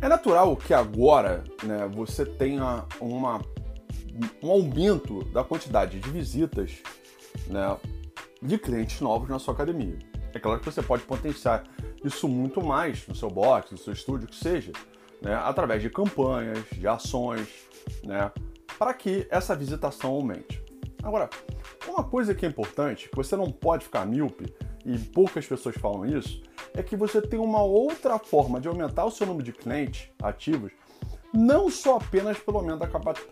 É natural que agora né, você tenha uma, um aumento da quantidade de visitas né, de clientes novos na sua academia. É claro que você pode potenciar isso muito mais no seu box, no seu estúdio, que seja, né, através de campanhas, de ações, né, para que essa visitação aumente. Agora, uma coisa que é importante, que você não pode ficar míope, e poucas pessoas falam isso, é que você tem uma outra forma de aumentar o seu número de clientes ativos, não só apenas pelo aumento da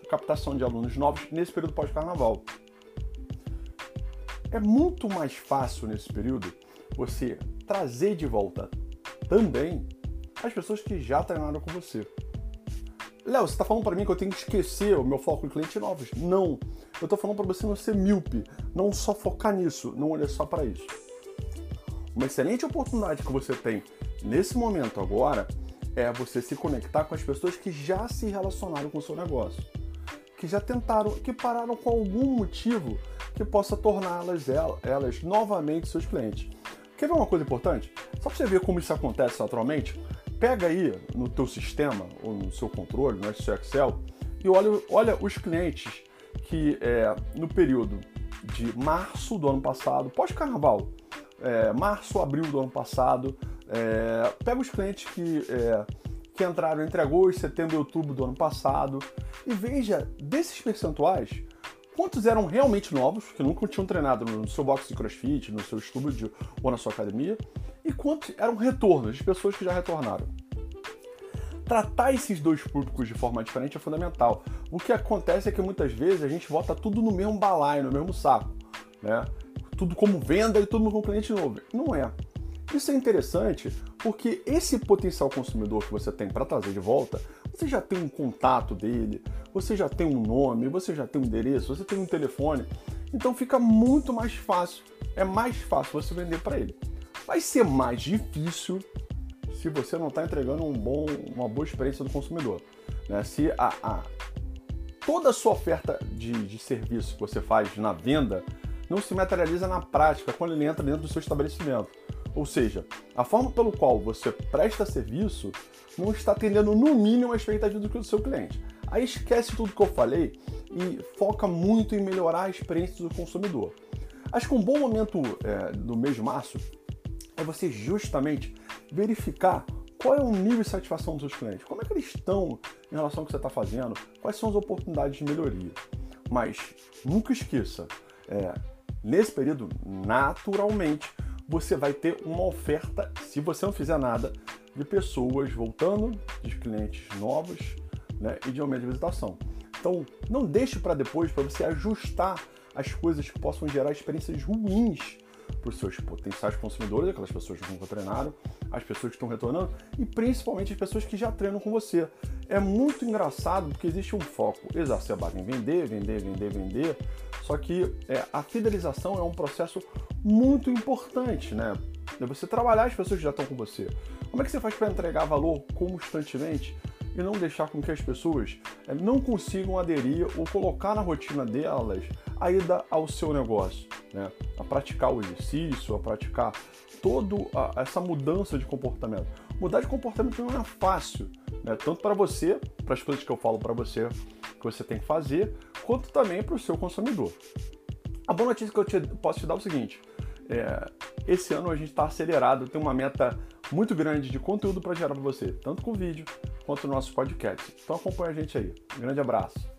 captação de alunos novos nesse período pós-carnaval. É muito mais fácil nesse período você trazer de volta também as pessoas que já treinaram com você. Léo, você está falando para mim que eu tenho que esquecer o meu foco em clientes novos? Não. Eu estou falando para você não ser míope, não só focar nisso, não olhar só para isso. Uma excelente oportunidade que você tem nesse momento agora é você se conectar com as pessoas que já se relacionaram com o seu negócio, que já tentaram, que pararam com algum motivo que possa torná-las elas novamente seus clientes. Quer ver uma coisa importante? Só para você ver como isso acontece naturalmente, pega aí no teu sistema ou no seu controle, no seu Excel, e olha, olha os clientes que é, no período de março do ano passado, pós-carnaval, é, março, abril do ano passado. É, pega os clientes que, é, que entraram entre agosto, setembro e outubro do ano passado e veja desses percentuais quantos eram realmente novos, que nunca tinham treinado no seu box de crossfit, no seu estúdio ou na sua academia, e quantos eram retornos de pessoas que já retornaram. Tratar esses dois públicos de forma diferente é fundamental. O que acontece é que muitas vezes a gente bota tudo no mesmo balaio, no mesmo saco. Né? Tudo como venda e tudo como cliente novo. Não é. Isso é interessante porque esse potencial consumidor que você tem para trazer de volta, você já tem um contato dele, você já tem um nome, você já tem um endereço, você tem um telefone. Então fica muito mais fácil, é mais fácil você vender para ele. Vai ser mais difícil se você não está entregando um bom, uma boa experiência do consumidor. Né? Se a, a, toda a sua oferta de, de serviço que você faz na venda não se materializa na prática quando ele entra dentro do seu estabelecimento. Ou seja, a forma pelo qual você presta serviço não está atendendo no mínimo a expectativa do seu cliente. Aí esquece tudo que eu falei e foca muito em melhorar a experiência do consumidor. Acho que um bom momento é, do mês de março é você justamente verificar qual é o nível de satisfação dos seus clientes, como é que eles estão em relação ao que você está fazendo, quais são as oportunidades de melhoria. Mas nunca esqueça, é, Nesse período, naturalmente, você vai ter uma oferta, se você não fizer nada, de pessoas voltando, de clientes novos né, e de aumento de visitação. Então, não deixe para depois para você ajustar as coisas que possam gerar experiências ruins para os seus potenciais consumidores, aquelas pessoas que nunca treinaram, as pessoas que estão retornando e principalmente as pessoas que já treinam com você. É muito engraçado porque existe um foco exacerbado em vender, vender, vender, vender, só que é, a fidelização é um processo muito importante, né? É você trabalhar as pessoas que já estão com você. Como é que você faz para entregar valor constantemente e não deixar com que as pessoas é, não consigam aderir ou colocar na rotina delas a ida ao seu negócio, né? A praticar o exercício, a praticar toda essa mudança de comportamento. Mudar de comportamento não é fácil, né? Tanto para você, para as coisas que eu falo para você que você tem que fazer, quanto também para o seu consumidor. A boa notícia que eu te, posso te dar é o seguinte: é, esse ano a gente está acelerado, tem uma meta muito grande de conteúdo para gerar para você, tanto com vídeo quanto no nosso podcast. Então acompanha a gente aí. Um grande abraço.